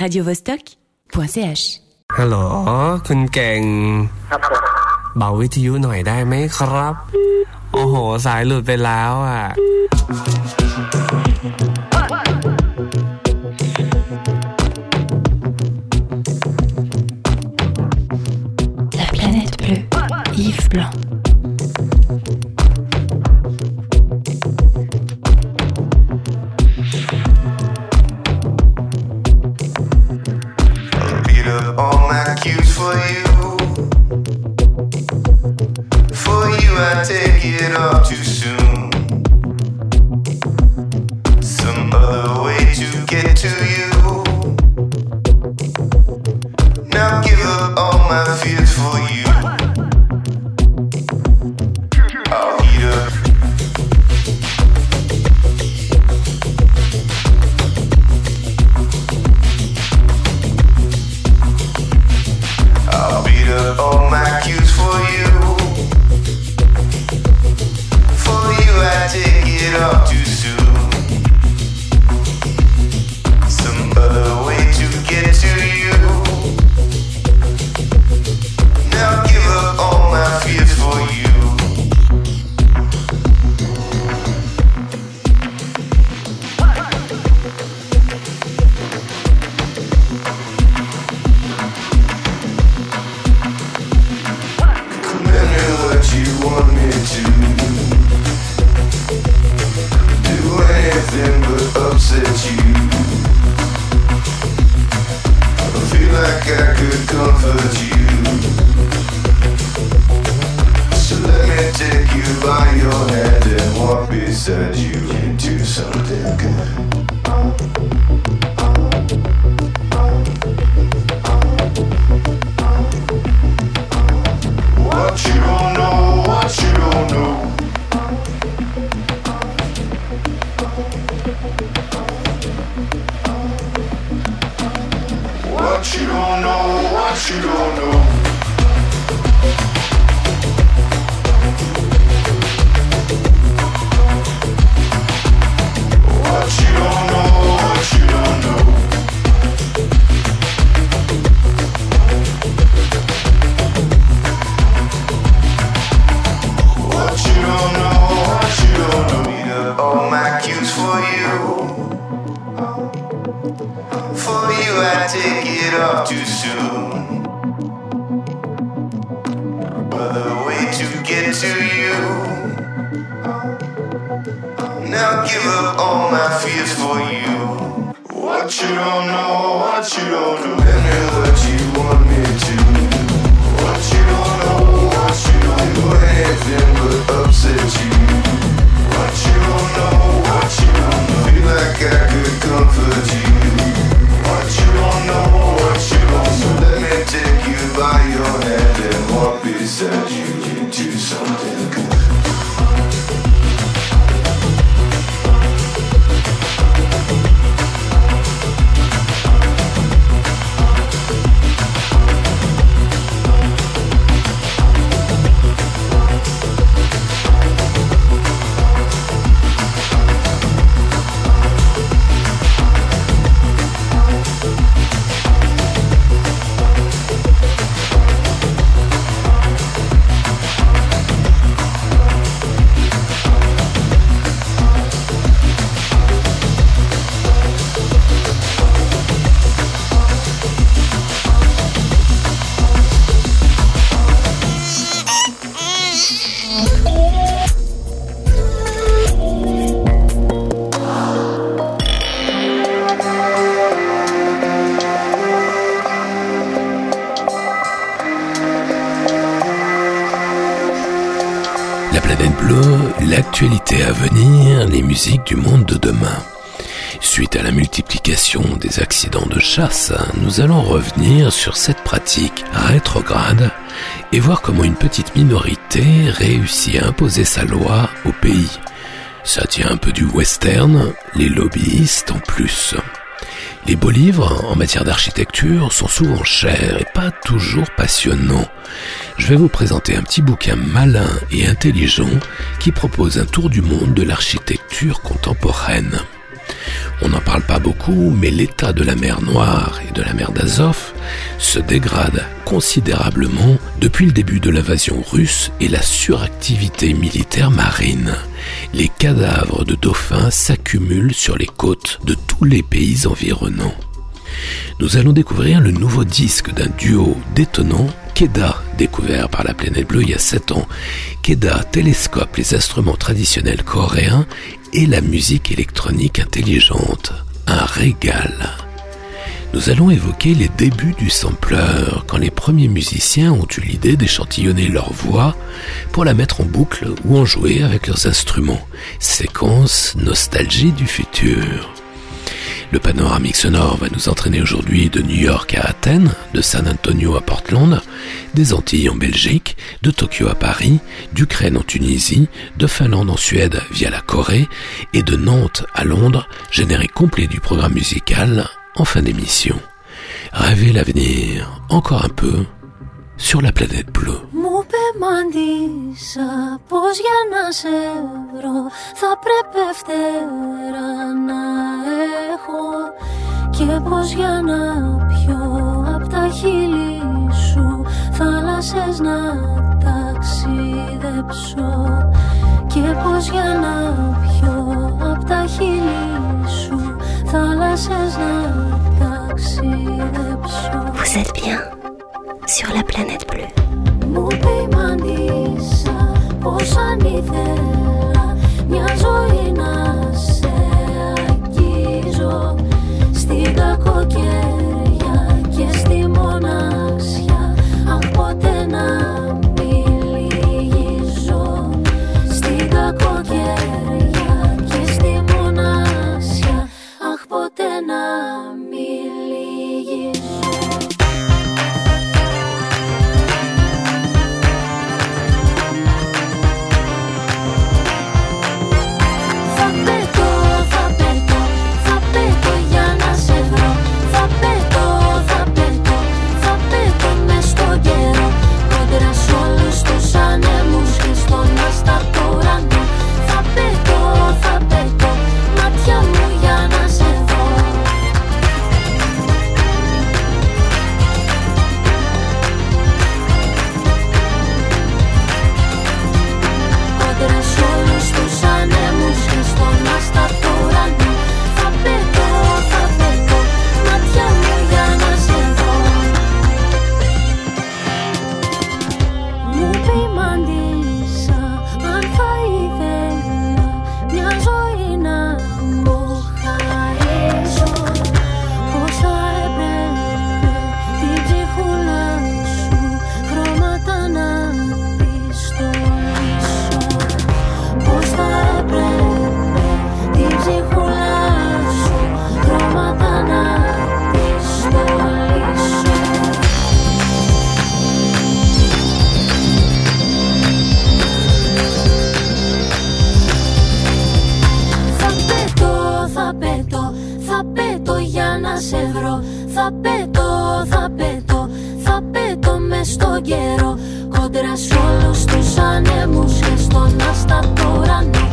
radiovostok.ch ฮัลโหลคุณเก่ง ครับผมเบาวิทยุหน่อยได้ไหมครับ โอ้โห สายหลุดไปแล้วอะ it up. to to get to you. Now give up all my fears for you. What you don't know, what you don't. Tell me what you want me to. What you don't know, what you don't know. Anything but upset you. What you don't know, what you don't know. Feel like I do something. Du monde de demain. Suite à la multiplication des accidents de chasse, nous allons revenir sur cette pratique rétrograde et voir comment une petite minorité réussit à imposer sa loi au pays. Ça tient un peu du western, les lobbyistes en plus. Les beaux livres en matière d'architecture sont souvent chers et pas toujours passionnants. Je vais vous présenter un petit bouquin malin et intelligent qui propose un tour du monde de l'architecture contemporaine. On n'en parle pas beaucoup, mais l'état de la mer Noire et de la mer d'Azov se dégrade considérablement depuis le début de l'invasion russe et la suractivité militaire marine. Les cadavres de dauphins s'accumulent sur les côtes de tous les pays environnants. Nous allons découvrir le nouveau disque d'un duo détonnant Keda, découvert par la planète bleue il y a 7 ans. Keda télescope les instruments traditionnels coréens et la musique électronique intelligente. Un régal. Nous allons évoquer les débuts du sampler, quand les premiers musiciens ont eu l'idée d'échantillonner leur voix pour la mettre en boucle ou en jouer avec leurs instruments. Séquence nostalgie du futur. Le panoramique sonore va nous entraîner aujourd'hui de New York à Athènes, de San Antonio à Portland, des Antilles en Belgique, de Tokyo à Paris, d'Ukraine en Tunisie, de Finlande en Suède via la Corée et de Nantes à Londres, générique complet du programme musical en fin d'émission. Rêvez l'avenir encore un peu sur la planète bleue. Μου πεμαντήσα πως για να σε βρω θα πρέπει φτερά να έχω και πως για να πιω απ' τα χείλη σου θάλασσες να ταξιδέψω και πως για να πιω απ' τα χείλη σου θάλασσες να ταξιδέψω Vous êtes bien sur la planète bleue. Μου πειμανίσα πως αν ήθελα μια ζωή να σε αγγίζω Στην κακοκαιρία και στη μοναξιά Αχ ποτέ να πέτω, θα πέτω για να σε βρω. Θα πέτω, θα πέτω, θα πέτω μες στον καιρό. Κόντρα σ' όλους τους ανέμους και στον άστατο ουρανό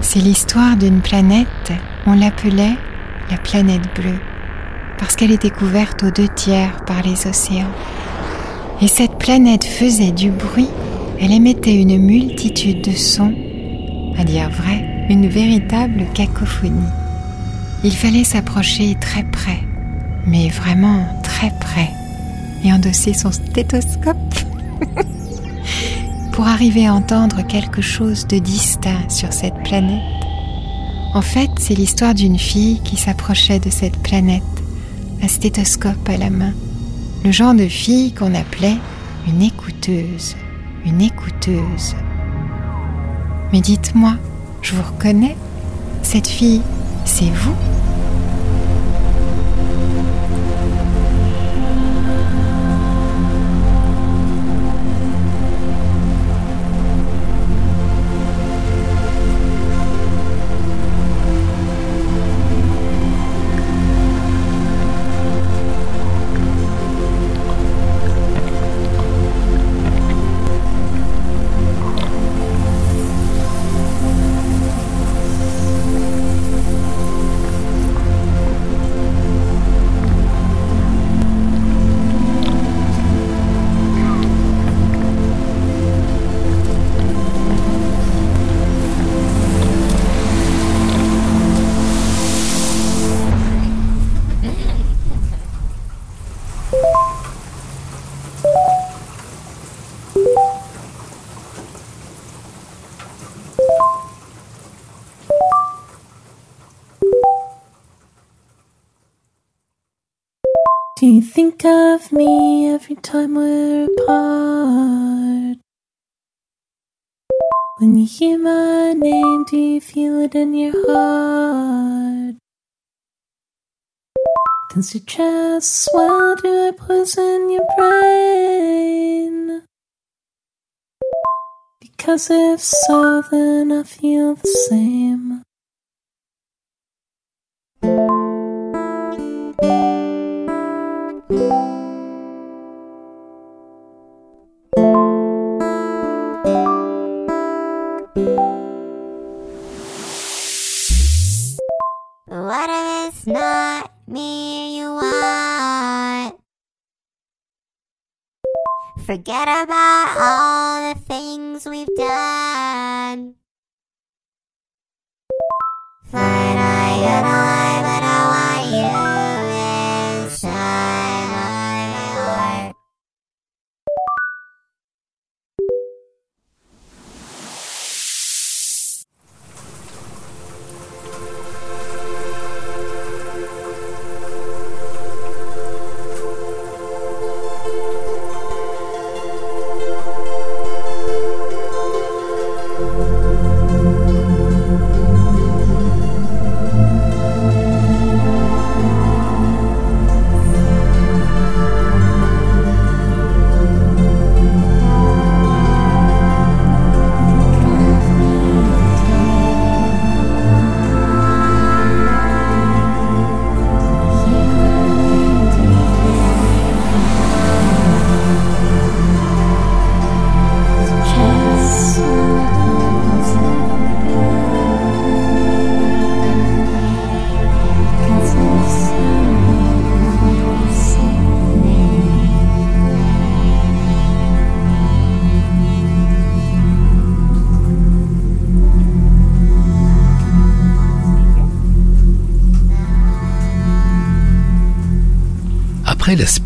C'est l'histoire d'une planète, on l'appelait la planète bleue, parce qu'elle était couverte aux deux tiers par les océans. Et cette planète faisait du bruit, elle émettait une multitude de sons, à dire vrai, une véritable cacophonie. Il fallait s'approcher très près, mais vraiment très près, et endosser son stéthoscope pour arriver à entendre quelque chose de distinct sur cette planète. En fait, c'est l'histoire d'une fille qui s'approchait de cette planète un stéthoscope à la main, le genre de fille qu'on appelait une écouteuse, une écouteuse. Mais dites-moi, je vous reconnais? Cette fille, c'est vous? Me every time we're apart? When you hear my name, do you feel it in your heart? Does your chest swell? Do I poison your brain? Because if so, then I feel the same. Forget about all the things we've done. Fine, I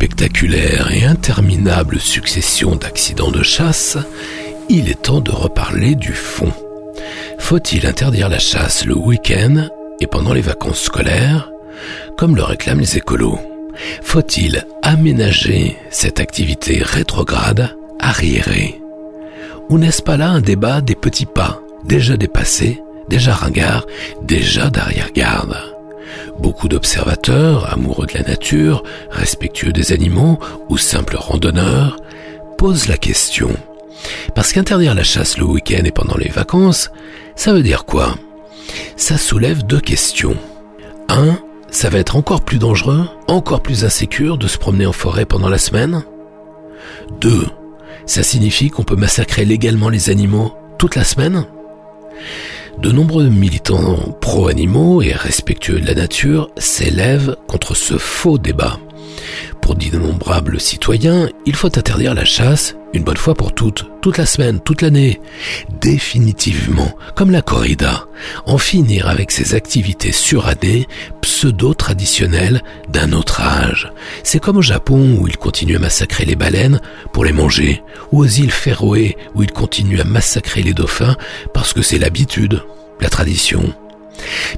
spectaculaire et interminable succession d'accidents de chasse, il est temps de reparler du fond. Faut-il interdire la chasse le week-end et pendant les vacances scolaires, comme le réclament les écolos? Faut-il aménager cette activité rétrograde, arriérée? Ou n'est-ce pas là un débat des petits pas, déjà dépassés, déjà ringards, déjà d'arrière-garde Beaucoup d'observateurs, amoureux de la nature, respectueux des animaux ou simples randonneurs, posent la question. Parce qu'interdire la chasse le week-end et pendant les vacances, ça veut dire quoi? Ça soulève deux questions. Un, ça va être encore plus dangereux, encore plus insécure de se promener en forêt pendant la semaine? Deux, ça signifie qu'on peut massacrer légalement les animaux toute la semaine? De nombreux militants pro-animaux et respectueux de la nature s'élèvent contre ce faux débat. Pour d'innombrables citoyens, il faut interdire la chasse une bonne fois pour toutes, toute la semaine, toute l'année, définitivement, comme la corrida, en finir avec ces activités suradées, pseudo-traditionnelles d'un autre âge. C'est comme au Japon où ils continuent à massacrer les baleines pour les manger, ou aux îles Féroé où ils continuent à massacrer les dauphins parce que c'est l'habitude, la tradition.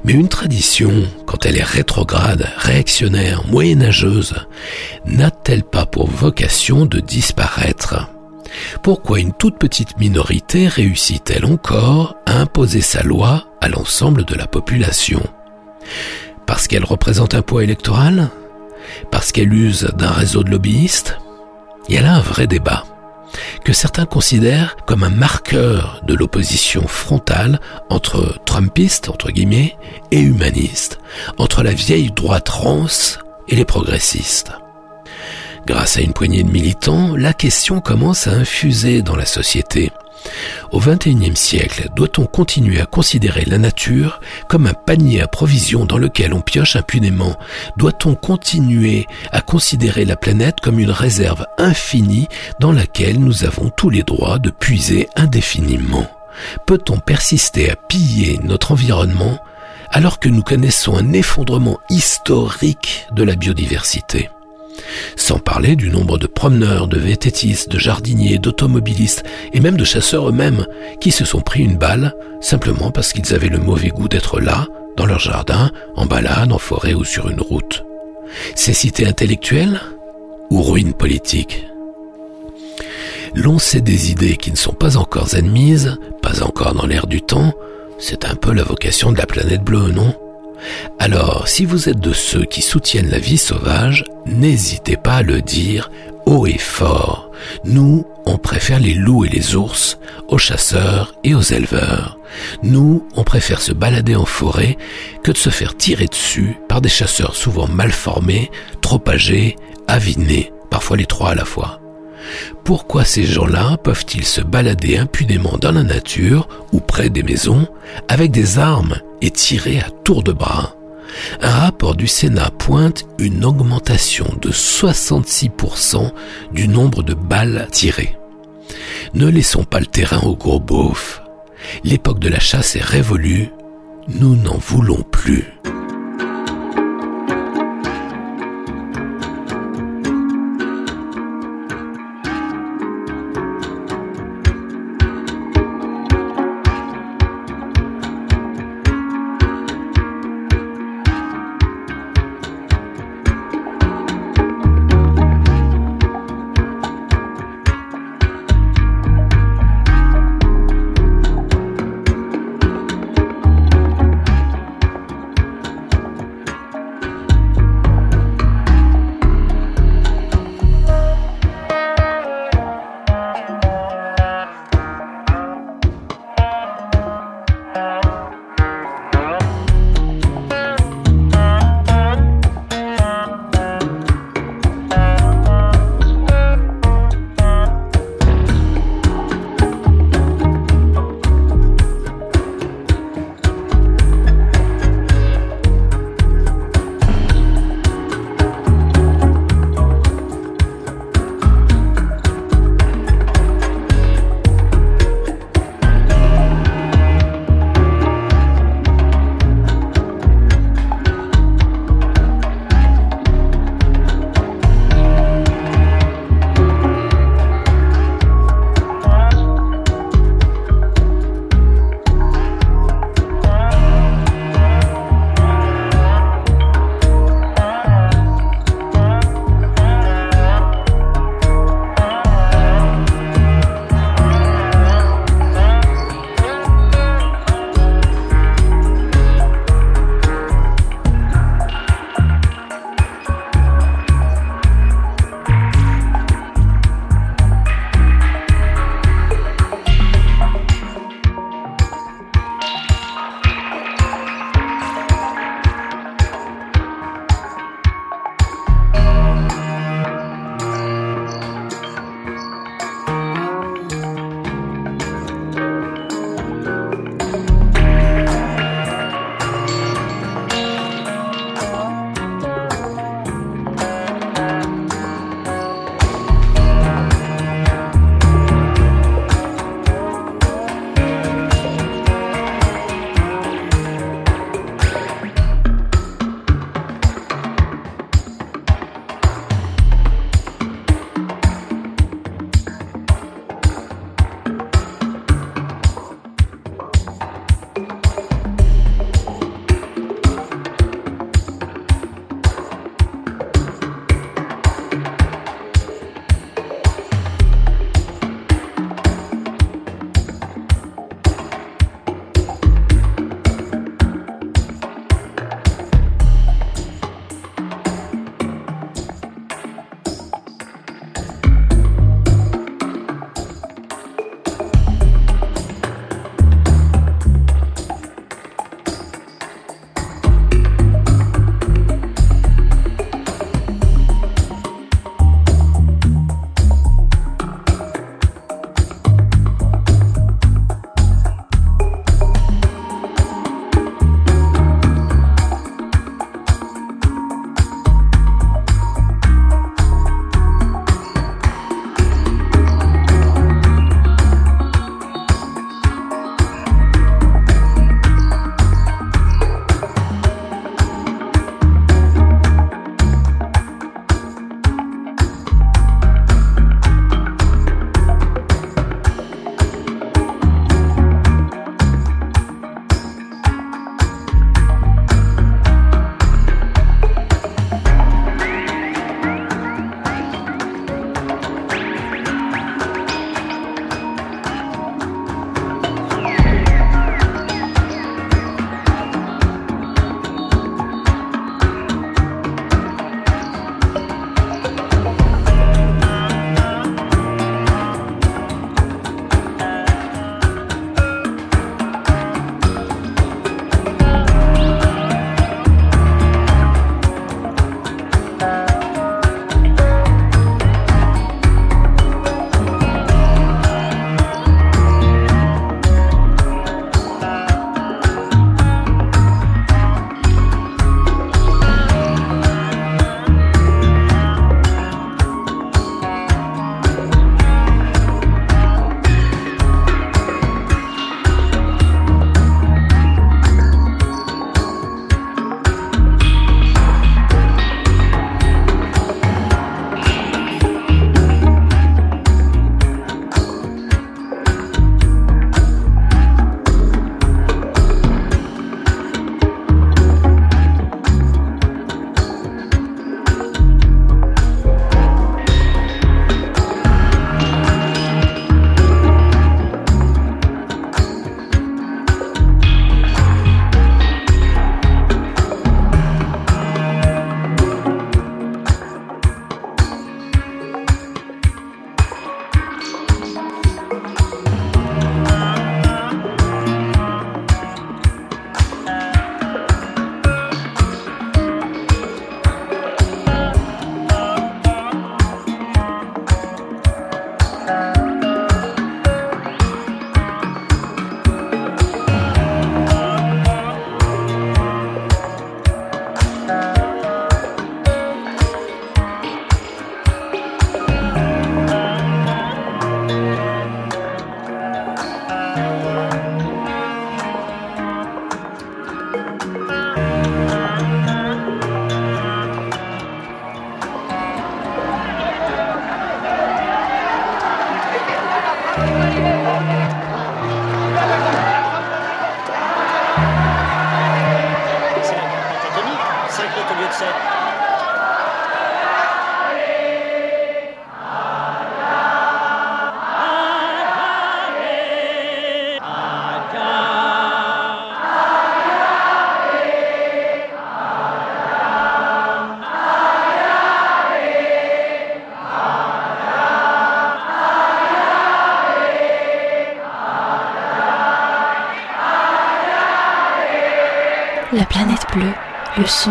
Mais une tradition, quand elle est rétrograde, réactionnaire, moyenâgeuse, n'a-t-elle pas pour vocation de disparaître? Pourquoi une toute petite minorité réussit-elle encore à imposer sa loi à l'ensemble de la population? Parce qu'elle représente un poids électoral? Parce qu'elle use d'un réseau de lobbyistes? Il y a là un vrai débat que certains considèrent comme un marqueur de l'opposition frontale entre trumpistes, entre guillemets, et humanistes, entre la vieille droite rance et les progressistes. Grâce à une poignée de militants, la question commence à infuser dans la société. Au XXIe siècle, doit-on continuer à considérer la nature comme un panier à provisions dans lequel on pioche impunément? Doit-on continuer à considérer la planète comme une réserve infinie dans laquelle nous avons tous les droits de puiser indéfiniment? Peut-on persister à piller notre environnement alors que nous connaissons un effondrement historique de la biodiversité? Sans parler du nombre de promeneurs, de vététistes, de jardiniers, d'automobilistes et même de chasseurs eux-mêmes qui se sont pris une balle simplement parce qu'ils avaient le mauvais goût d'être là, dans leur jardin, en balade, en forêt ou sur une route. Cécité intellectuelle ou ruine politique L'on sait des idées qui ne sont pas encore admises, pas encore dans l'air du temps, c'est un peu la vocation de la planète bleue, non? Alors, si vous êtes de ceux qui soutiennent la vie sauvage, n'hésitez pas à le dire haut et fort. Nous, on préfère les loups et les ours aux chasseurs et aux éleveurs. Nous, on préfère se balader en forêt que de se faire tirer dessus par des chasseurs souvent mal formés, trop âgés, avinés, parfois les trois à la fois. Pourquoi ces gens-là peuvent-ils se balader impunément dans la nature ou près des maisons avec des armes et tirer à tour de bras un rapport du Sénat pointe une augmentation de 66% du nombre de balles tirées. Ne laissons pas le terrain aux gros beaufs. L'époque de la chasse est révolue. Nous n'en voulons plus.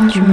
Le son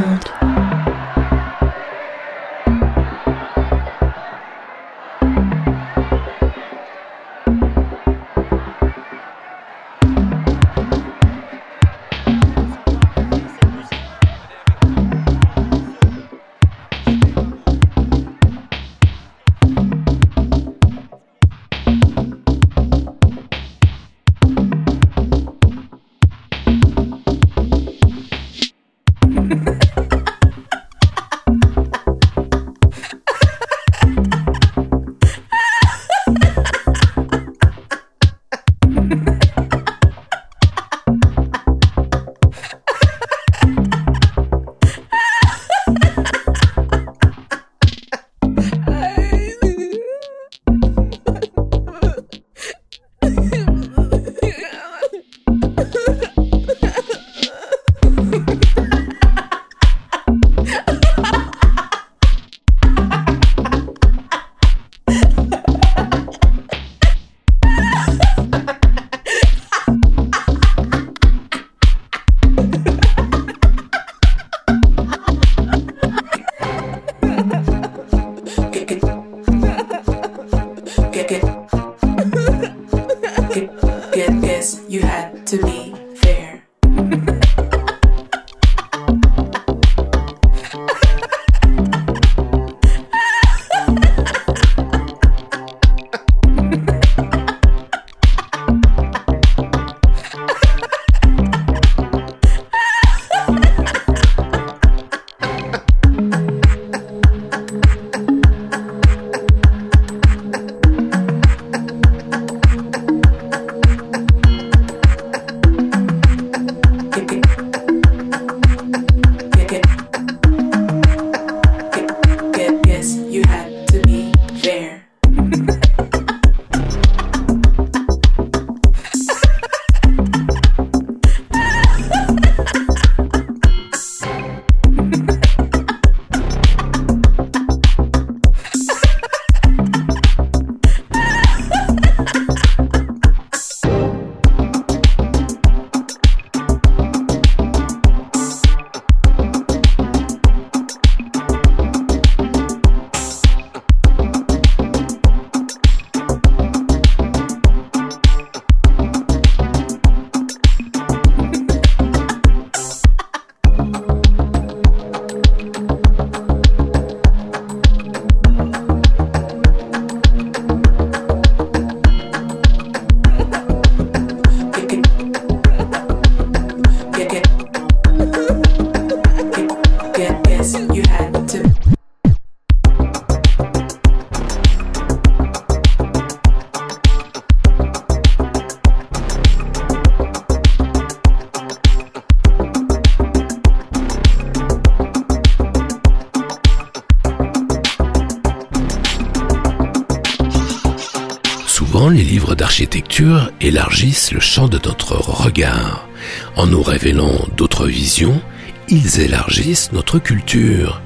élargissent le champ de notre regard. En nous révélant d'autres visions, ils élargissent notre culture.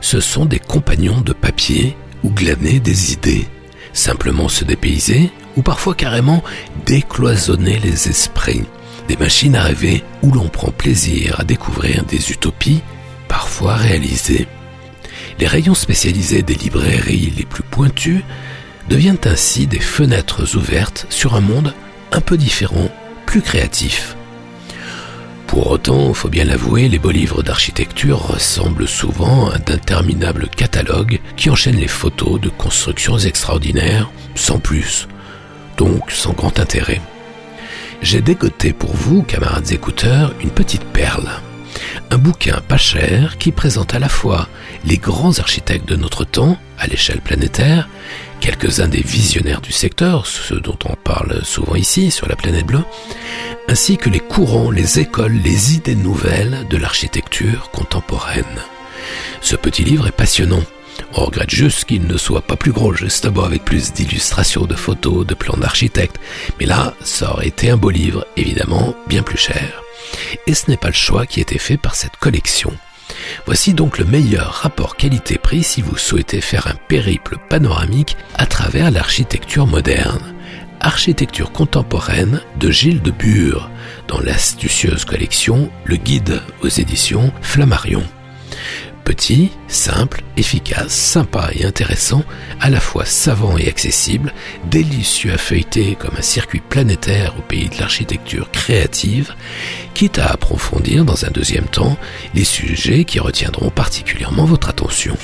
Ce sont des compagnons de papier ou glaner des idées, simplement se dépayser ou parfois carrément décloisonner les esprits. Des machines à rêver où l'on prend plaisir à découvrir des utopies parfois réalisées. Les rayons spécialisés des librairies les plus pointues deviennent ainsi des fenêtres ouvertes sur un monde un peu différent, plus créatif. Pour autant, faut bien l'avouer, les beaux livres d'architecture ressemblent souvent à d'interminables catalogues qui enchaînent les photos de constructions extraordinaires, sans plus, donc sans grand intérêt. J'ai dégoté pour vous, camarades écouteurs, une petite perle. Un bouquin pas cher qui présente à la fois les grands architectes de notre temps, à l'échelle planétaire, quelques-uns des visionnaires du secteur, ceux dont on parle souvent ici sur la planète bleue, ainsi que les courants, les écoles, les idées nouvelles de l'architecture contemporaine. Ce petit livre est passionnant. On regrette juste qu'il ne soit pas plus gros, juste d'abord avec plus d'illustrations, de photos, de plans d'architectes. Mais là, ça aurait été un beau livre, évidemment, bien plus cher. Et ce n'est pas le choix qui a été fait par cette collection. Voici donc le meilleur rapport qualité-prix si vous souhaitez faire un périple panoramique à travers l'architecture moderne. Architecture contemporaine de Gilles de Bure, dans l'astucieuse collection Le Guide aux éditions Flammarion. Petit, simple, efficace, sympa et intéressant, à la fois savant et accessible, délicieux à feuilleter comme un circuit planétaire au pays de l'architecture créative, quitte à approfondir dans un deuxième temps les sujets qui retiendront particulièrement votre attention.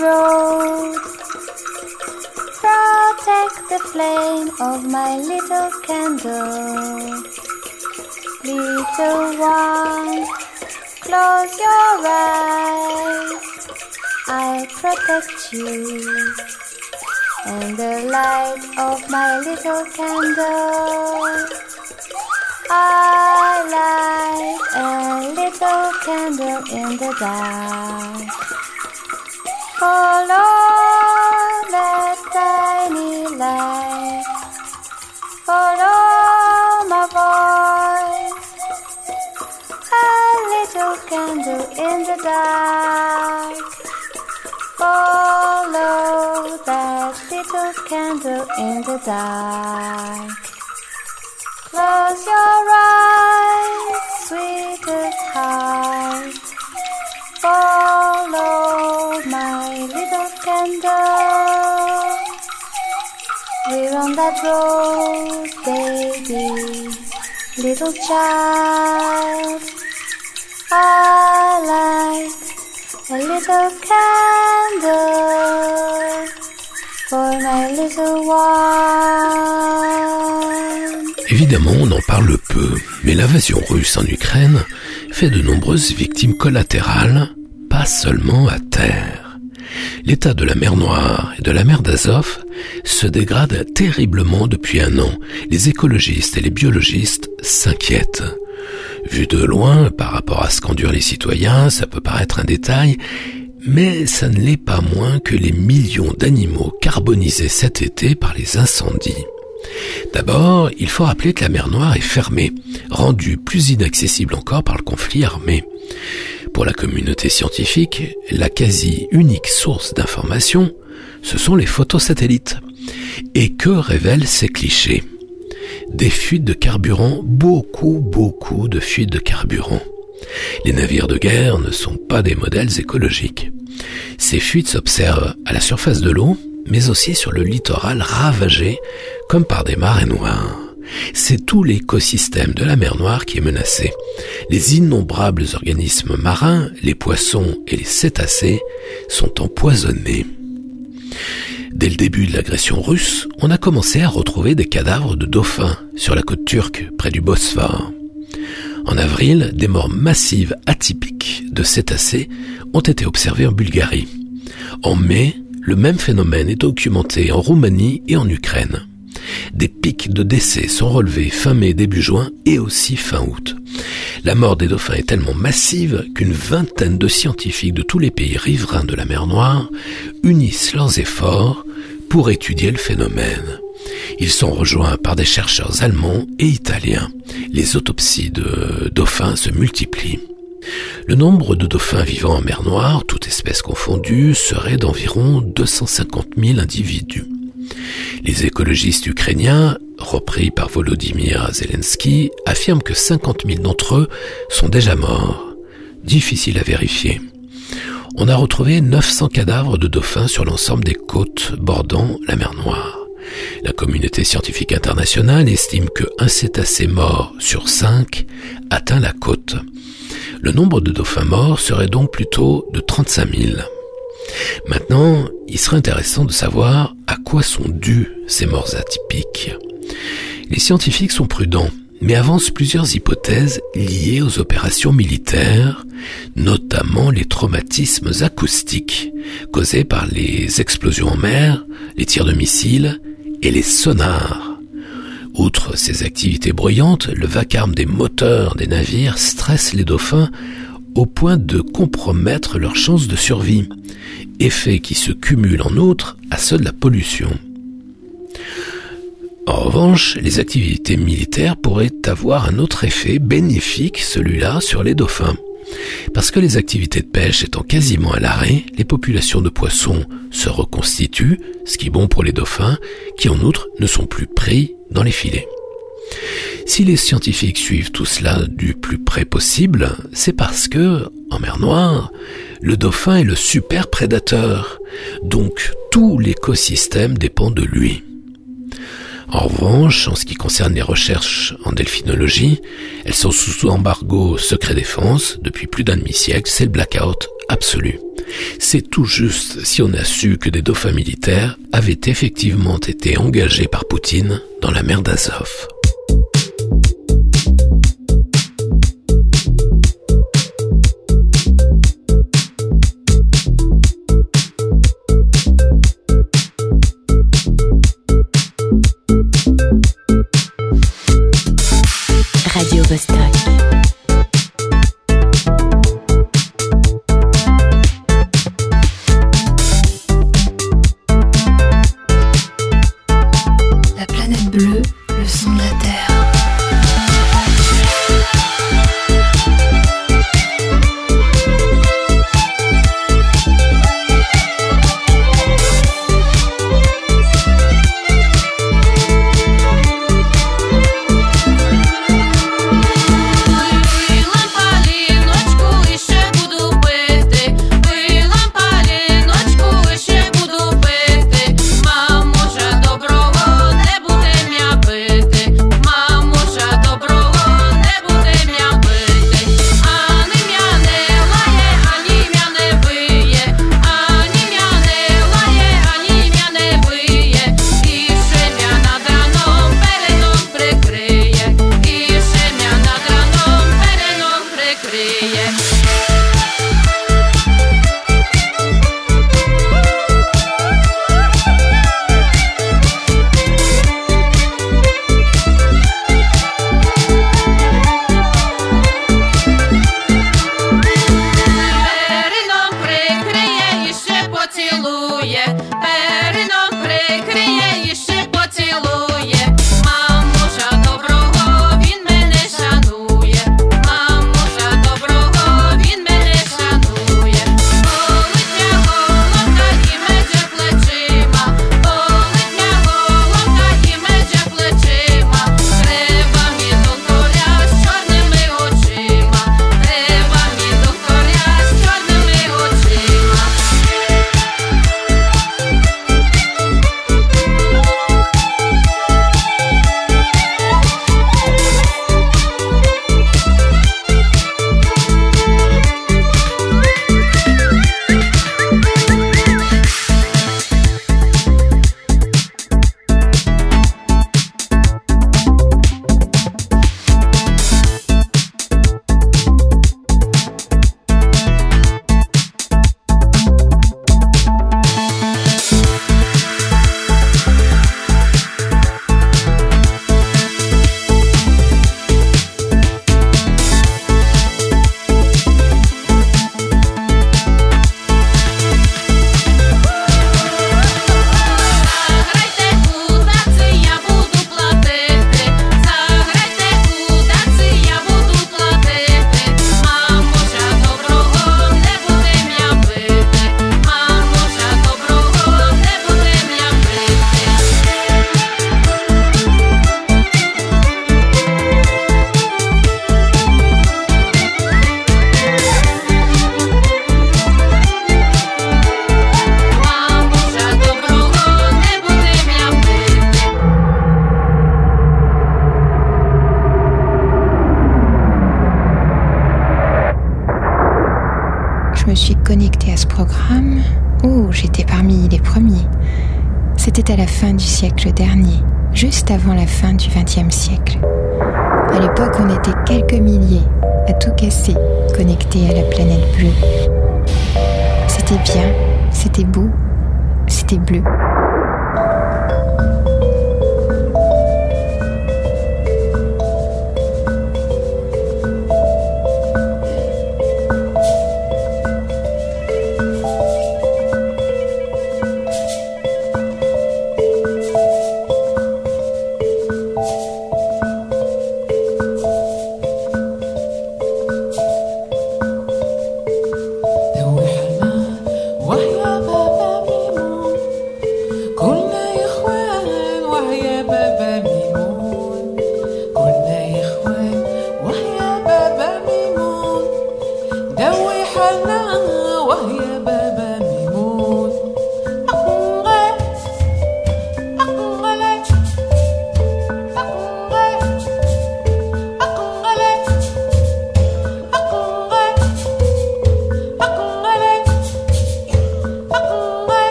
Road. Protect the flame of my little candle. Little one, close your eyes. I'll protect you. And the light of my little candle. I light a little candle in the dark. Follow that tiny light. Follow my voice. A little candle in the dark. Follow that little candle in the dark. Close your eyes, sweetest heart. Follow my little candle. We're on that road, baby, little child. I light a little candle for my little one. Évidemment, on en parle peu, mais l'invasion russe en Ukraine fait de nombreuses victimes collatérales, pas seulement à terre. L'état de la mer Noire et de la mer d'Azov se dégrade terriblement depuis un an. Les écologistes et les biologistes s'inquiètent. Vu de loin, par rapport à ce qu'endurent les citoyens, ça peut paraître un détail, mais ça ne l'est pas moins que les millions d'animaux carbonisés cet été par les incendies. D'abord, il faut rappeler que la mer Noire est fermée, rendue plus inaccessible encore par le conflit armé. Pour la communauté scientifique, la quasi unique source d'information, ce sont les photos satellites. Et que révèlent ces clichés? Des fuites de carburant, beaucoup, beaucoup de fuites de carburant. Les navires de guerre ne sont pas des modèles écologiques. Ces fuites s'observent à la surface de l'eau, mais aussi sur le littoral ravagé comme par des marées noires. C'est tout l'écosystème de la mer Noire qui est menacé. Les innombrables organismes marins, les poissons et les cétacés sont empoisonnés. Dès le début de l'agression russe, on a commencé à retrouver des cadavres de dauphins sur la côte turque, près du Bosphore. En avril, des morts massives atypiques de cétacés ont été observées en Bulgarie. En mai, le même phénomène est documenté en Roumanie et en Ukraine. Des pics de décès sont relevés fin mai, début juin et aussi fin août. La mort des dauphins est tellement massive qu'une vingtaine de scientifiques de tous les pays riverains de la mer Noire unissent leurs efforts pour étudier le phénomène. Ils sont rejoints par des chercheurs allemands et italiens. Les autopsies de dauphins se multiplient. Le nombre de dauphins vivant en mer Noire, toutes espèces confondues, serait d'environ 250 000 individus. Les écologistes ukrainiens, repris par Volodymyr Zelensky, affirment que 50 000 d'entre eux sont déjà morts. difficile à vérifier. On a retrouvé 900 cadavres de dauphins sur l'ensemble des côtes bordant la mer Noire. La communauté scientifique internationale estime que un cétacé mort sur cinq atteint la côte. Le nombre de dauphins morts serait donc plutôt de 35 000. Maintenant, il serait intéressant de savoir à quoi sont dues ces morts atypiques. Les scientifiques sont prudents, mais avancent plusieurs hypothèses liées aux opérations militaires, notamment les traumatismes acoustiques causés par les explosions en mer, les tirs de missiles et les sonars. Outre ces activités bruyantes, le vacarme des moteurs des navires stresse les dauphins au point de compromettre leurs chances de survie, effet qui se cumule en outre à ceux de la pollution. En revanche, les activités militaires pourraient avoir un autre effet bénéfique, celui-là, sur les dauphins. Parce que les activités de pêche étant quasiment à l'arrêt, les populations de poissons se reconstituent, ce qui est bon pour les dauphins, qui en outre ne sont plus pris dans les filets. Si les scientifiques suivent tout cela du plus près possible, c'est parce que, en mer Noire, le dauphin est le super prédateur, donc tout l'écosystème dépend de lui. En revanche, en ce qui concerne les recherches en delphinologie, elles sont sous embargo secret défense depuis plus d'un demi-siècle, c'est le blackout absolu. C'est tout juste si on a su que des dauphins militaires avaient effectivement été engagés par Poutine dans la mer d'Azov.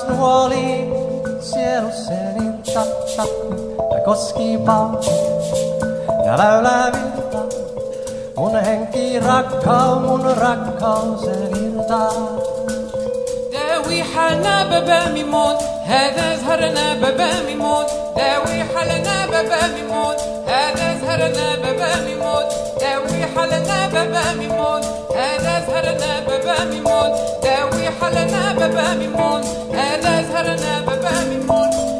snuoli, siero serin tak tak, ja koski pau. Ja vita, mun henki rakkaus, mun rakkaus virtaa. داوي حالنا بابا ميموت هذا زهرنا بابا ميموت داوي حالنا بابا ميموت هذا baba mi mod داوي حالنا بابا ميمون هذا زهرنا بابا ميمون داوي حالنا بابا ميمون هذا زهرنا بابا ميمون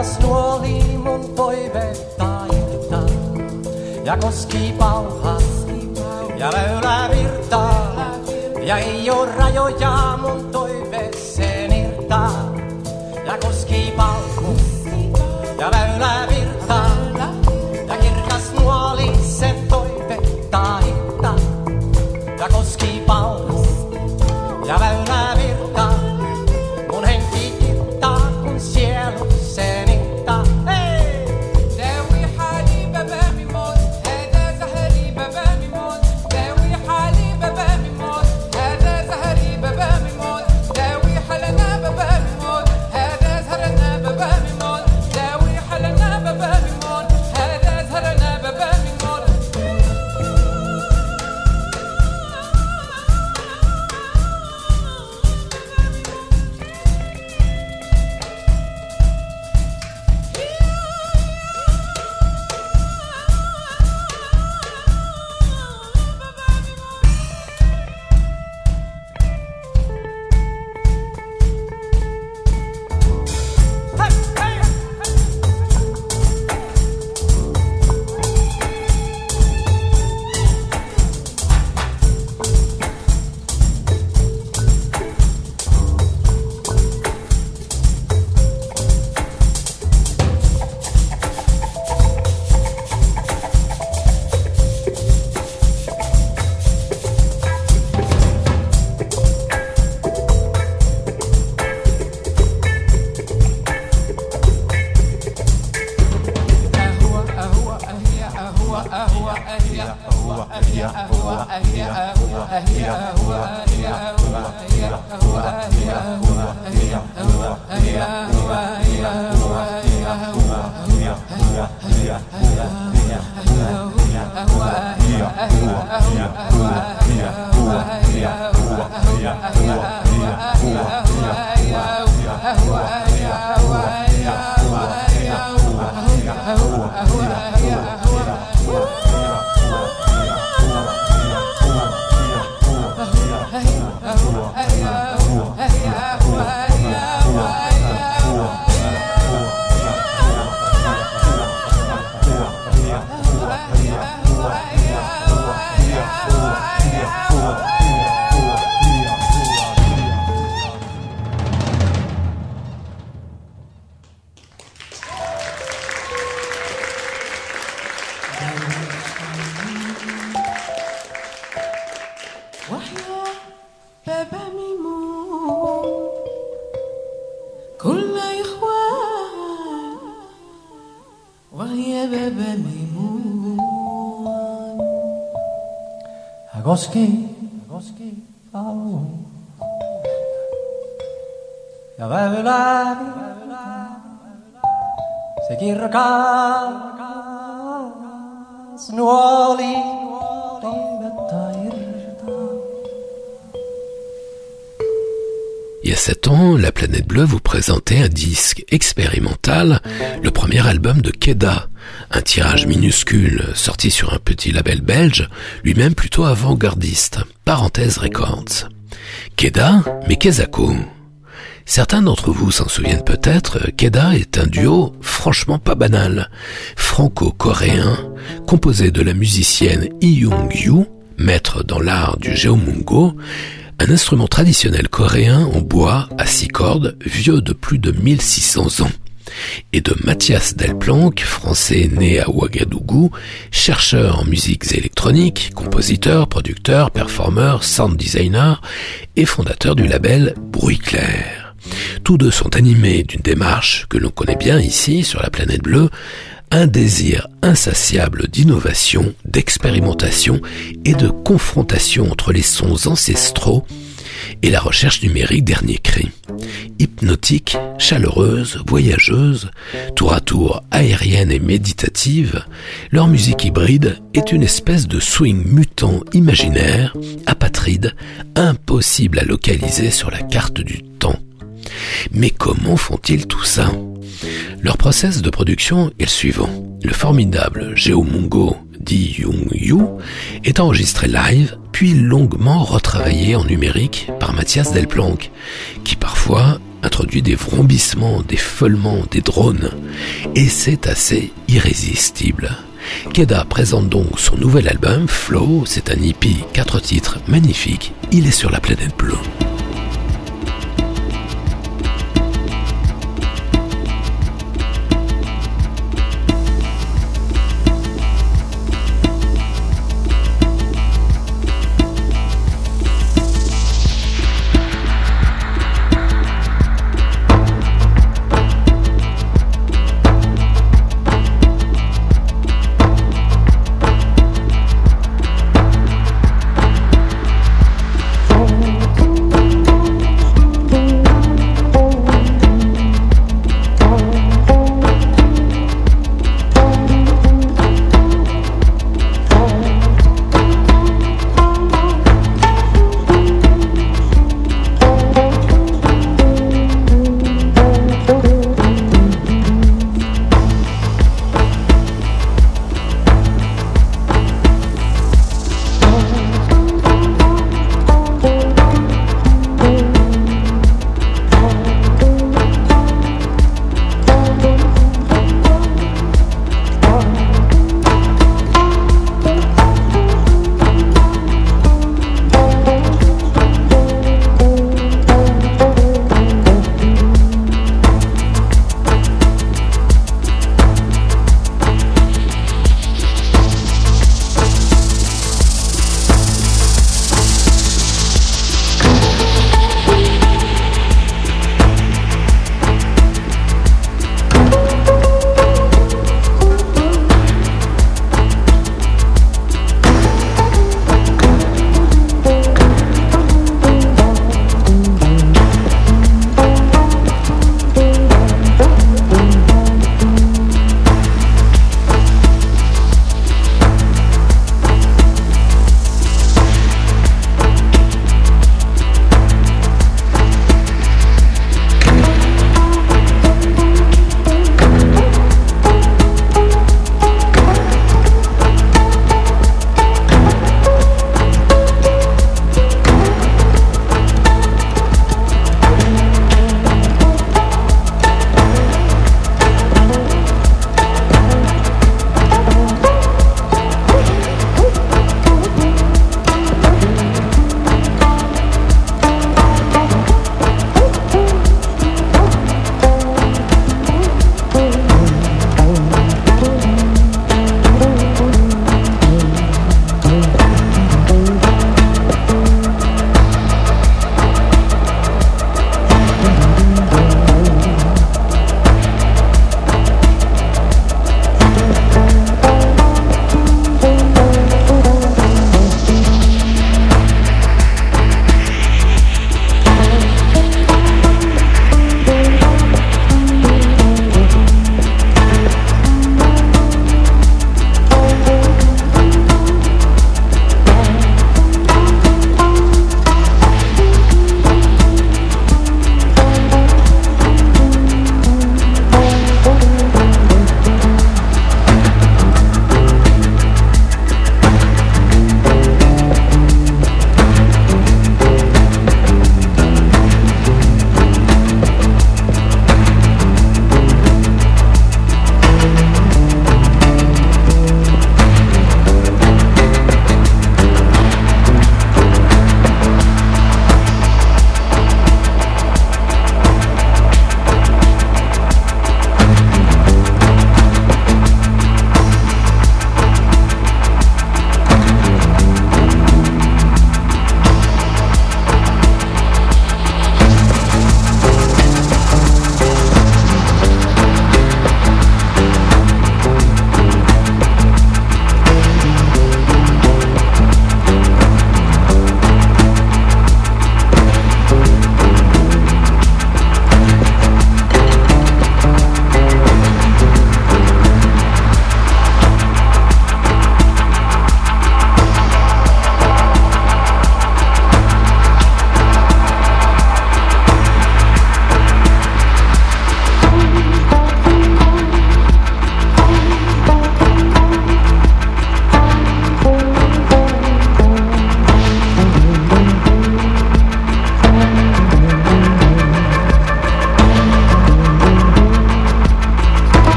rakas nuoli mun toiveita ilta. Ja koski pauhas ja väylä virtaa. Ja ei oo rajoja mun toiveeseen irtaa. Ja koski pauhas ja väylä virtaa. Agoski, agoski, au. Ja väyläni, se kirkas nuoli toivetta irtaa. Il y a 7 ans, la planète bleue vous présentait un disque expérimental, le premier album de Keda, un tirage minuscule sorti sur un petit label belge, lui-même plutôt avant-gardiste, Parenthèse Records. Keda, mais Kezako. Certains d'entre vous s'en souviennent peut-être, Keda est un duo franchement pas banal, franco-coréen, composé de la musicienne Lee Young-yu, maître dans l'art du geomungo, un instrument traditionnel coréen en bois à six cordes, vieux de plus de 1600 ans, et de Mathias Delplanque, français né à Ouagadougou, chercheur en musiques électroniques, compositeur, producteur, performeur, sound designer et fondateur du label Bruit Clair. Tous deux sont animés d'une démarche que l'on connaît bien ici sur la planète bleue, un désir insatiable d'innovation, d'expérimentation et de confrontation entre les sons ancestraux et la recherche numérique dernier cri. Hypnotique, chaleureuse, voyageuse, tour à tour aérienne et méditative, leur musique hybride est une espèce de swing mutant imaginaire, apatride, impossible à localiser sur la carte du temps. Mais comment font-ils tout ça? Leur process de production est le suivant. Le formidable Geomungo Di Young Yu est enregistré live, puis longuement retravaillé en numérique par Mathias Delplanque, qui parfois introduit des vrombissements, des feulements, des drones. Et c'est assez irrésistible. Keda présente donc son nouvel album, Flow, c'est un hippie, quatre titres magnifiques, il est sur la planète bleue.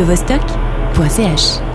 radiovostok.ch.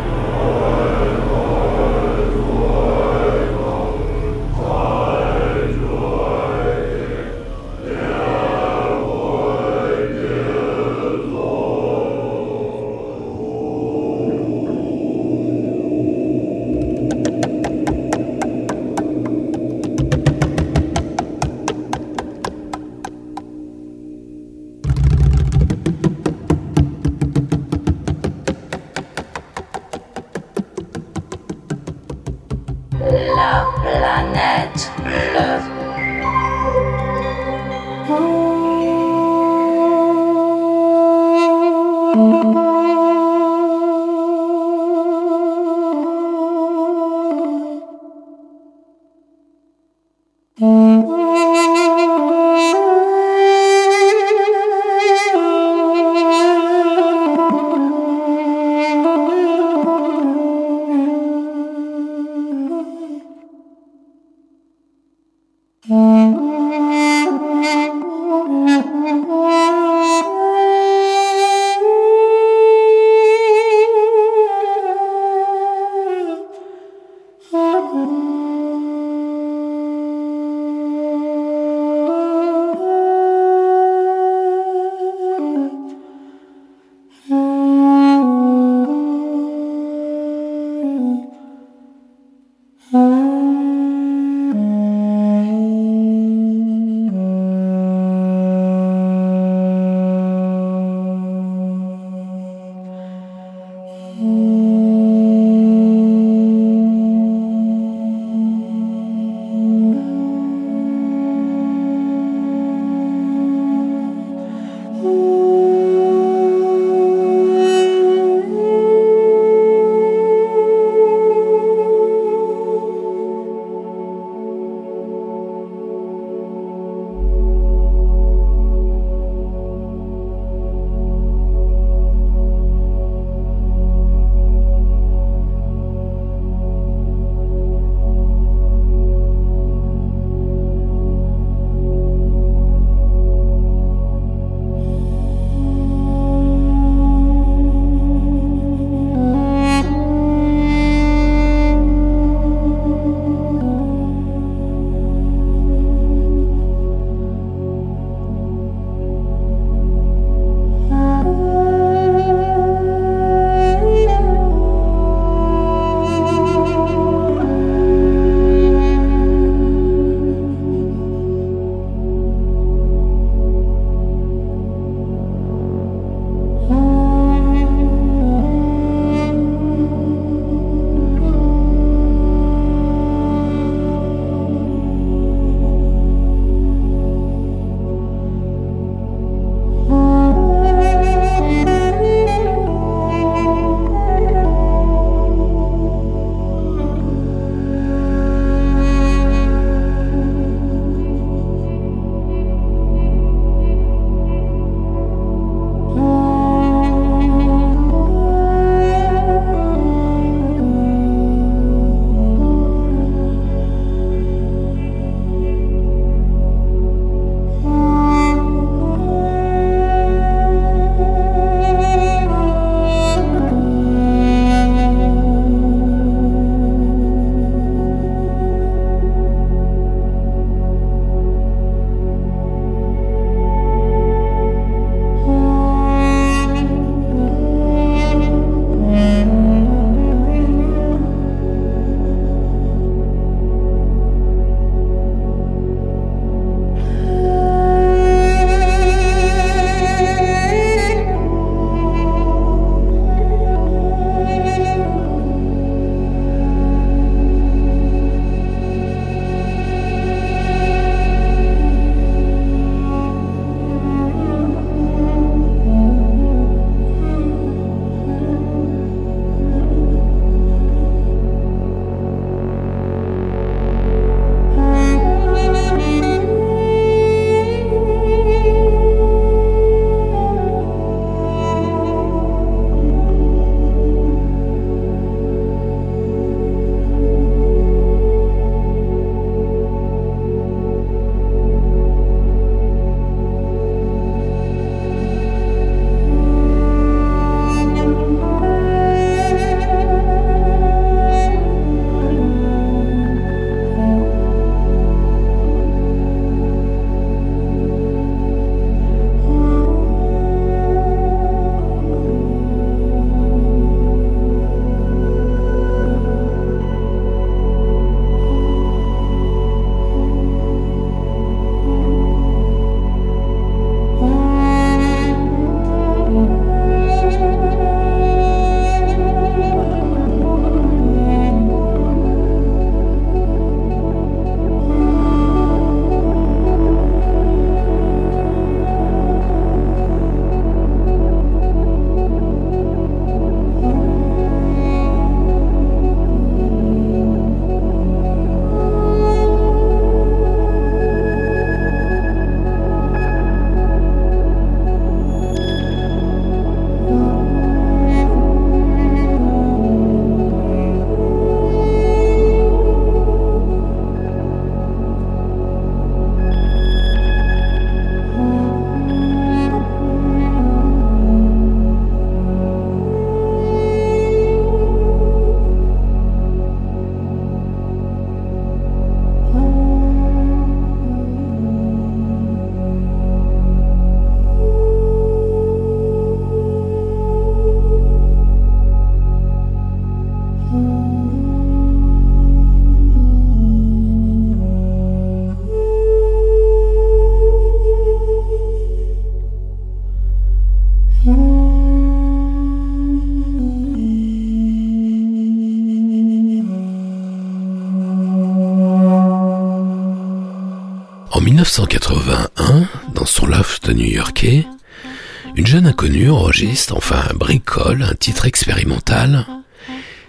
Enregistre, enfin bricole, un titre expérimental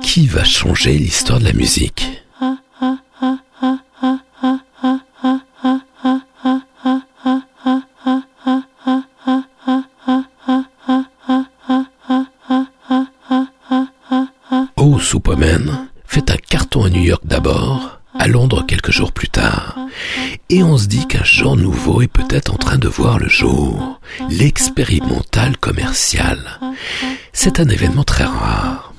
qui va changer l'histoire de la musique. Oh, Superman fait un carton à New York d'abord, à Londres quelques jours plus tard. Et on se dit qu'un genre nouveau est peut-être en train de voir le jour, l'expérimental c'est un événement très rare.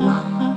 吗？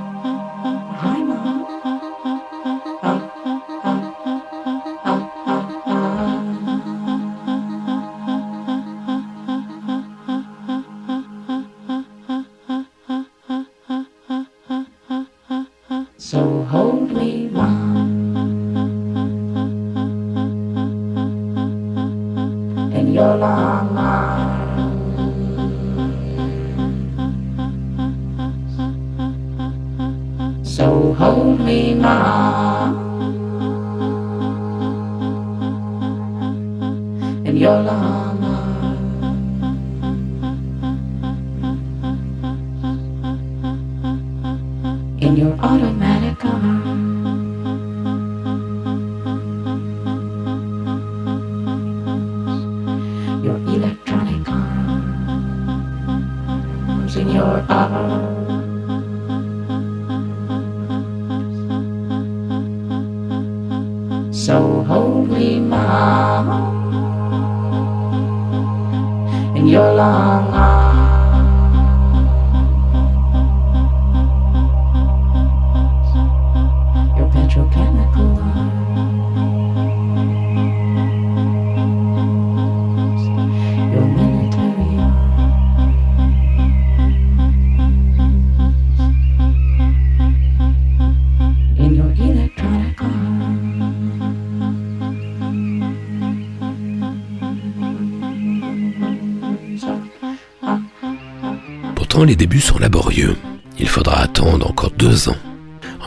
Les débuts sont laborieux. Il faudra attendre encore deux ans.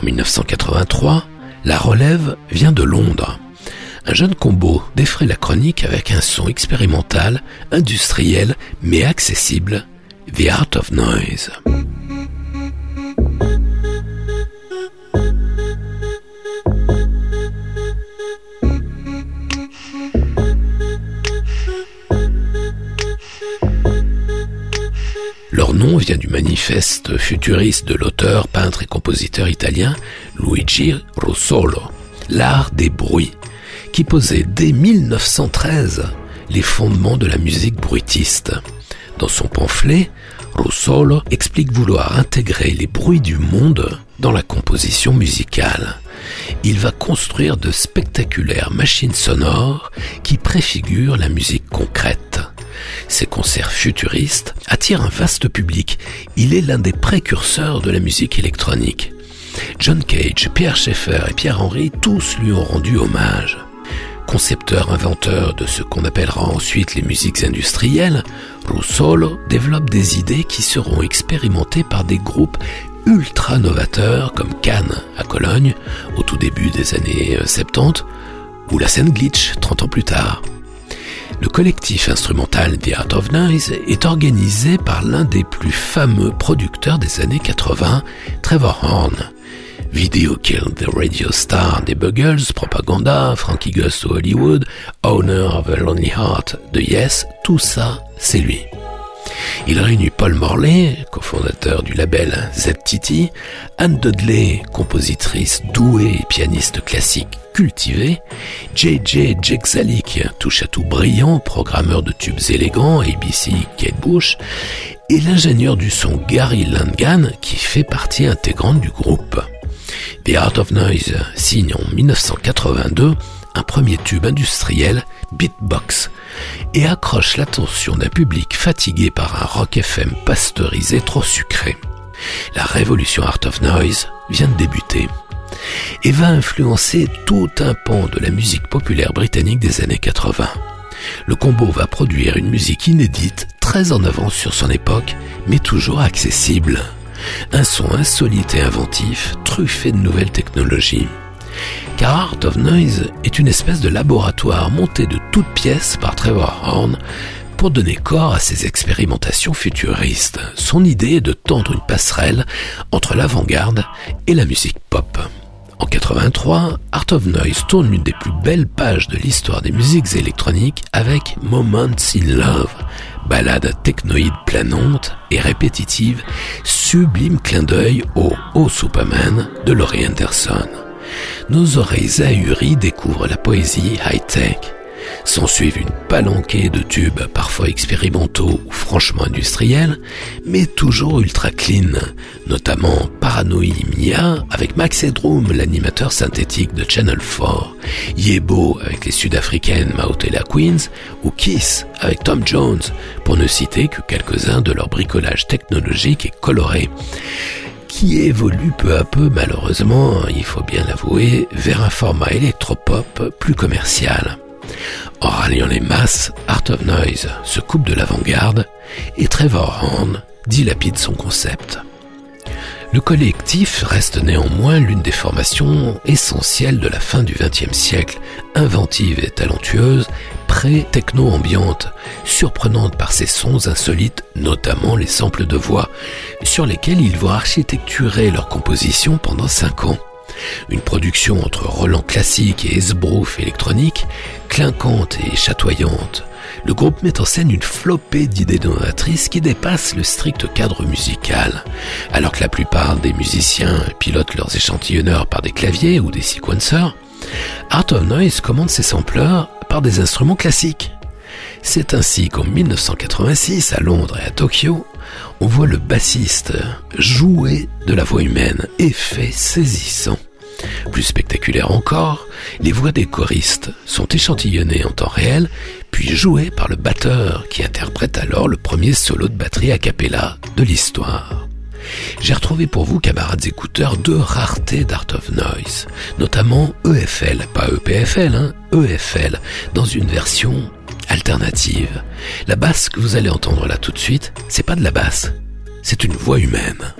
En 1983, la relève vient de Londres. Un jeune combo défraie la chronique avec un son expérimental, industriel, mais accessible, The Art of Noise. Nom vient du manifeste futuriste de l'auteur, peintre et compositeur italien Luigi Russolo, L'art des bruits, qui posait dès 1913 les fondements de la musique bruitiste. Dans son pamphlet, Russolo explique vouloir intégrer les bruits du monde dans la composition musicale. Il va construire de spectaculaires machines sonores qui préfigurent la musique concrète. Ses concerts futuristes attirent un vaste public. Il est l'un des précurseurs de la musique électronique. John Cage, Pierre Schaeffer et Pierre Henry, tous lui ont rendu hommage. Concepteur inventeur de ce qu'on appellera ensuite les musiques industrielles, Russolo développe des idées qui seront expérimentées par des groupes ultra novateurs comme Cannes à Cologne au tout début des années 70 ou la scène Glitch 30 ans plus tard. Le collectif instrumental The Art of Noise est organisé par l'un des plus fameux producteurs des années 80, Trevor Horn. Video Kill the Radio Star des Buggles, Propaganda, Frankie Gus to Hollywood, Owner of a Lonely Heart de Yes, tout ça, c'est lui. Il réunit Paul Morley, cofondateur du label ZTT, Anne Dudley, compositrice douée et pianiste classique cultivée, JJ Jexalik, touche à tout brillant, programmeur de tubes élégants, ABC, Kate Bush, et l'ingénieur du son Gary Langan, qui fait partie intégrante du groupe. The Art of Noise signe en 1982 un premier tube industriel, Beatbox, et accroche l'attention d'un public fatigué par un rock FM pasteurisé trop sucré. La révolution Art of Noise vient de débuter et va influencer tout un pan de la musique populaire britannique des années 80. Le combo va produire une musique inédite, très en avance sur son époque, mais toujours accessible. Un son insolite et inventif, truffé de nouvelles technologies. Car Art of Noise est une espèce de laboratoire monté de toutes pièces par Trevor Horn pour donner corps à ses expérimentations futuristes. Son idée est de tendre une passerelle entre l'avant-garde et la musique pop. En 83, Art of Noise tourne l'une des plus belles pages de l'histoire des musiques électroniques avec Moments in Love, ballade technoïde planante et répétitive, sublime clin d'œil au Oh Superman de Laurie Anderson. Nos oreilles ahuries découvrent la poésie high-tech. S'en suivent une palanquée de tubes parfois expérimentaux ou franchement industriels, mais toujours ultra clean, notamment Paranoïa Mia avec Max Headroom, l'animateur synthétique de Channel 4, Yebo avec les sud-africaines Maotela Queens, ou Kiss avec Tom Jones, pour ne citer que quelques-uns de leur bricolage technologique et coloré qui évolue peu à peu, malheureusement, il faut bien l'avouer, vers un format électropop plus commercial. En ralliant les masses, Art of Noise se coupe de l'avant-garde et Trevor Horn dilapide son concept. Le collectif reste néanmoins l'une des formations essentielles de la fin du XXe siècle, inventive et talentueuse, pré-techno-ambiante, surprenante par ses sons insolites, notamment les samples de voix, sur lesquels ils vont architecturer leur composition pendant cinq ans. Une production entre Roland classique et esbrouf électronique, clinquante et chatoyante. Le groupe met en scène une flopée d'idées novatrices qui dépassent le strict cadre musical. Alors que la plupart des musiciens pilotent leurs échantillonneurs par des claviers ou des sequencers, Art of Noise commande ses sampleurs par des instruments classiques. C'est ainsi qu'en 1986, à Londres et à Tokyo, on voit le bassiste jouer de la voix humaine, effet saisissant. Plus spectaculaire encore, les voix des choristes sont échantillonnées en temps réel, puis jouées par le batteur qui interprète alors le premier solo de batterie a cappella de l'histoire. J'ai retrouvé pour vous, camarades écouteurs, deux raretés d'Art of Noise, notamment EFL, pas EPFL, hein, EFL, dans une version alternative. La basse que vous allez entendre là tout de suite, c'est pas de la basse, c'est une voix humaine.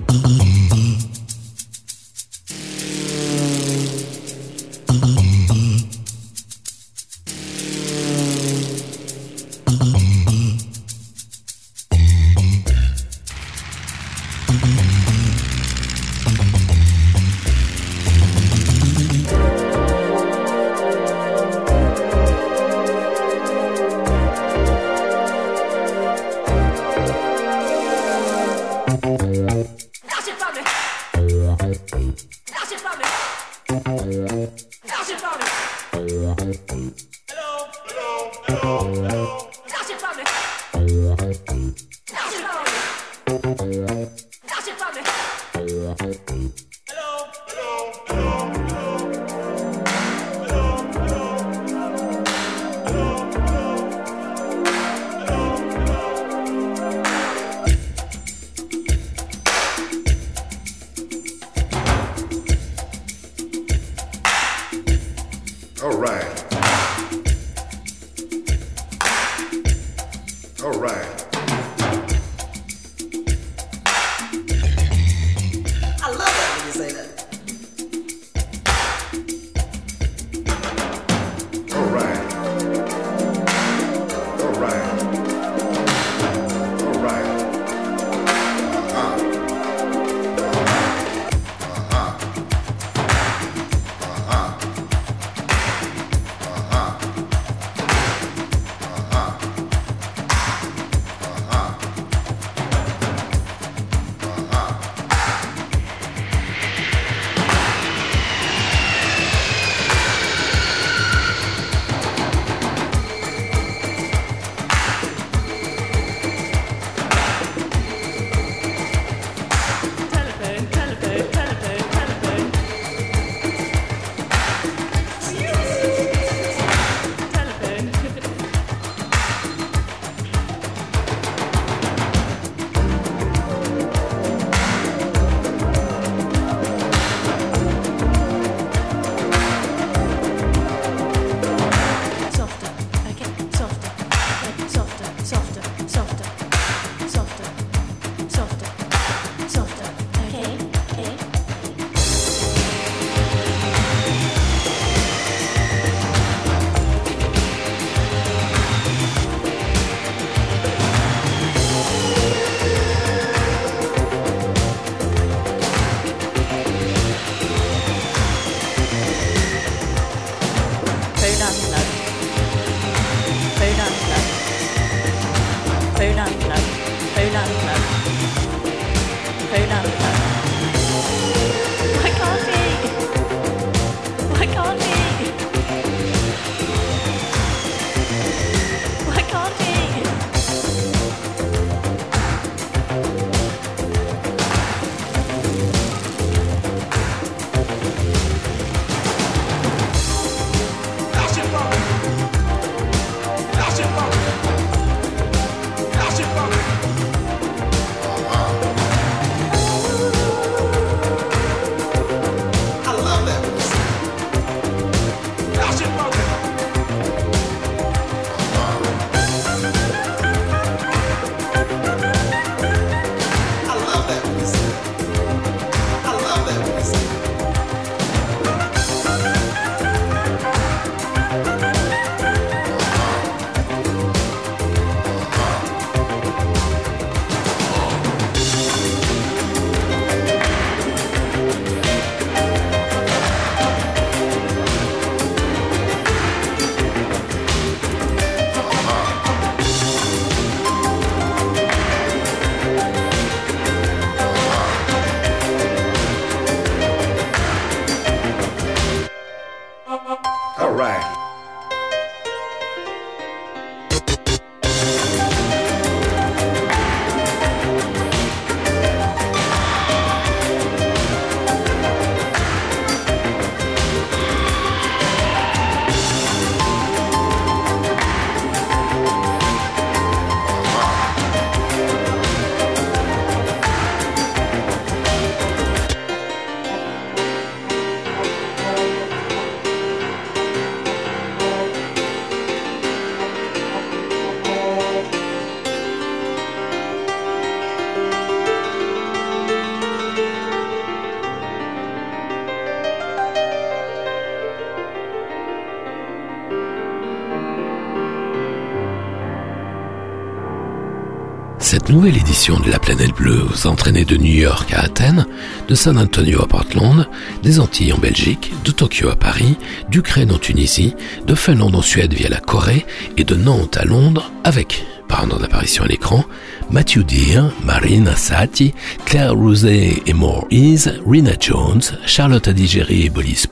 Cette nouvelle édition de La Planète Bleue vous entraînez de New York à Athènes, de San Antonio à Portland, des Antilles en Belgique, de Tokyo à Paris, d'Ukraine en Tunisie, de Finlande en Suède via la Corée et de Nantes à Londres avec, par an d'apparition à l'écran, Matthew Deere, Marina Sati, Claire Rousset et More Ease, Rina Jones, Charlotte Adigéry et Bolis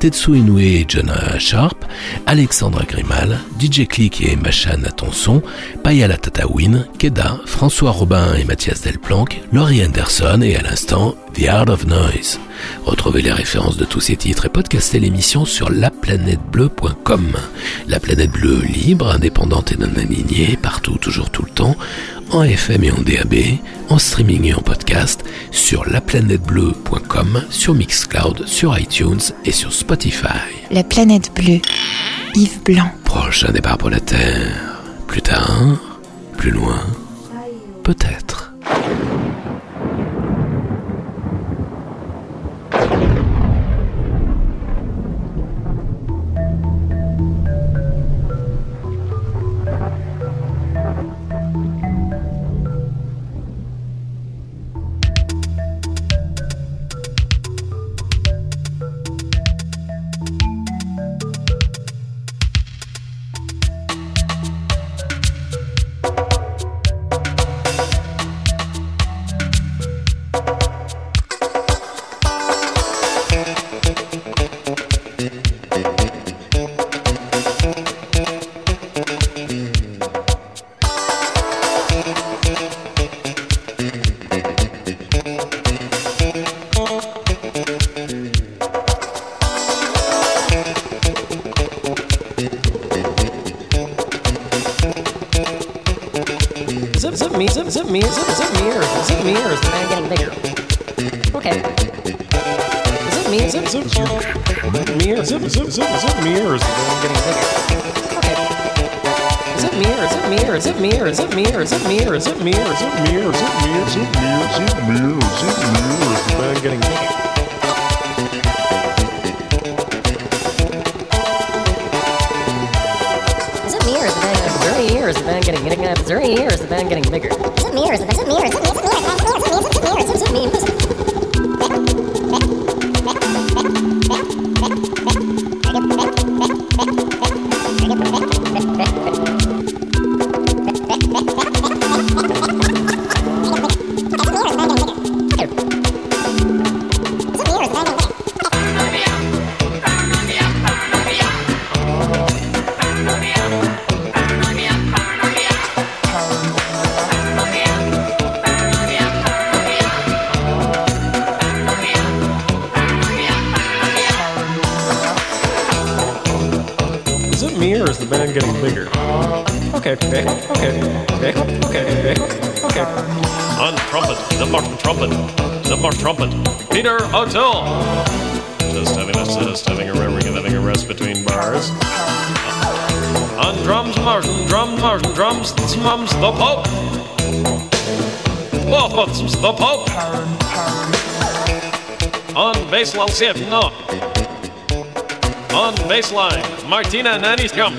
Tetsu Inoue et Jonah Sharp, Alexandra Grimal, DJ Click et Macha Natanson, Payala Tatawin, Keda, François Robin et Mathias Delplanque, Laurie Anderson et à l'instant The Art of Noise. Retrouvez les références de tous ces titres et podcastez l'émission sur laplanètebleu.com. La planète bleue libre, indépendante et non alignée, partout, toujours, tout le temps, en FM et en DAB, en streaming et en podcast, sur laplanètebleu.com, sur Mixcloud, sur iTunes et sur Spotify. La planète bleue. Yves Blanc. Prochain départ pour la Terre. Plus tard, plus loin, peut-être. It me? Or is getting bigger? Okay. Is it me? Or is it me? Or is it me? Or is it me? Or is it me? Or is it me? Or is it me? Or is it me? Or is it me? Or is it me? Or is it me? Or is the band getting bigger? Is it me or is the band? Getting getting? O'Toole. Just having a just having a having a rest between bars. On drums, Martin, drums, Martin, drums, mums, the Pope. The Pope. On it, no. On baseline, Martina Nanny's come.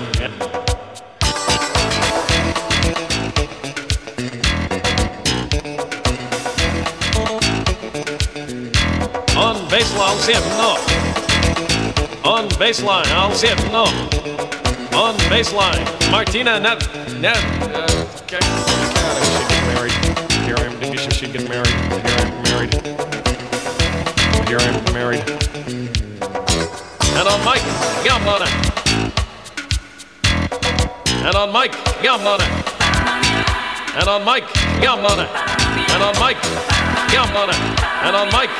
It, no. On baseline, I'll it, no. On baseline, Martina Nat. Nat. Uh, married. Here I am. She should get married. Here I am married. Here I am married. And on Mike, yum on it. And on Mike, yum on it. And on Mike, yum on it. And on Mike, yum on it. And on Mike,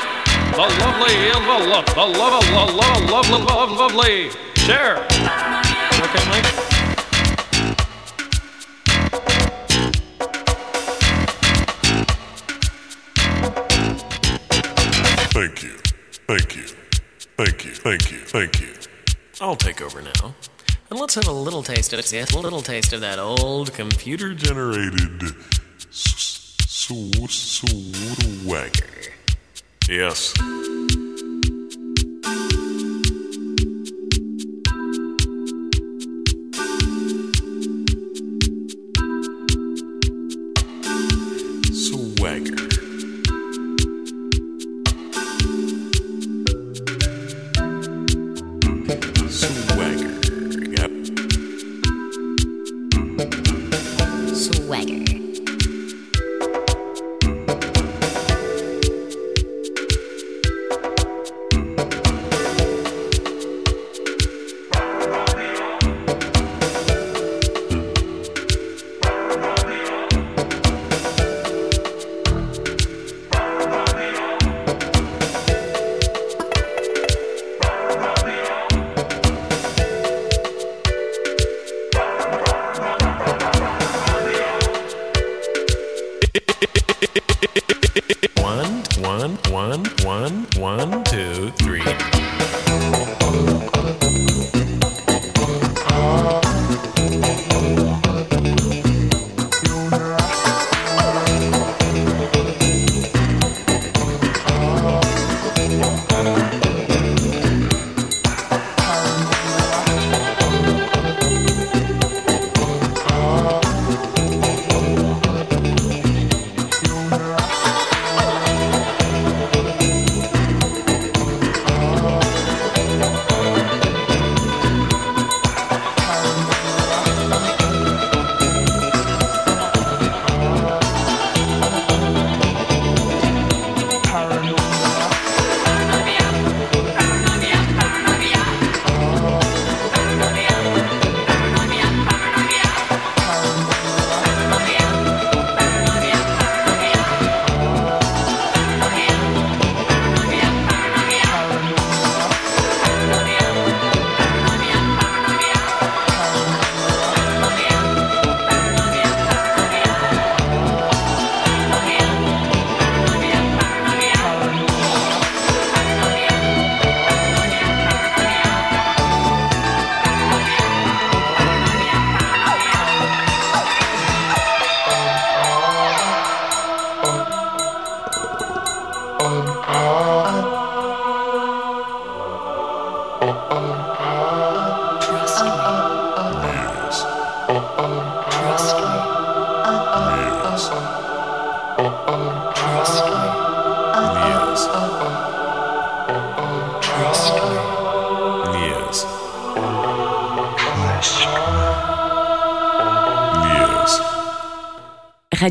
the lovely, the love, the love, the love, love, love, love, lovely. Share. Okay, Mike. Thank you. Thank you. Thank you. Thank you. Thank you. I'll take over now. And let's have a little taste of it. Yes, a little taste of that old computer Generated s- s- swagger. Cheers. Swagger.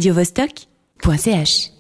radiovostok.ch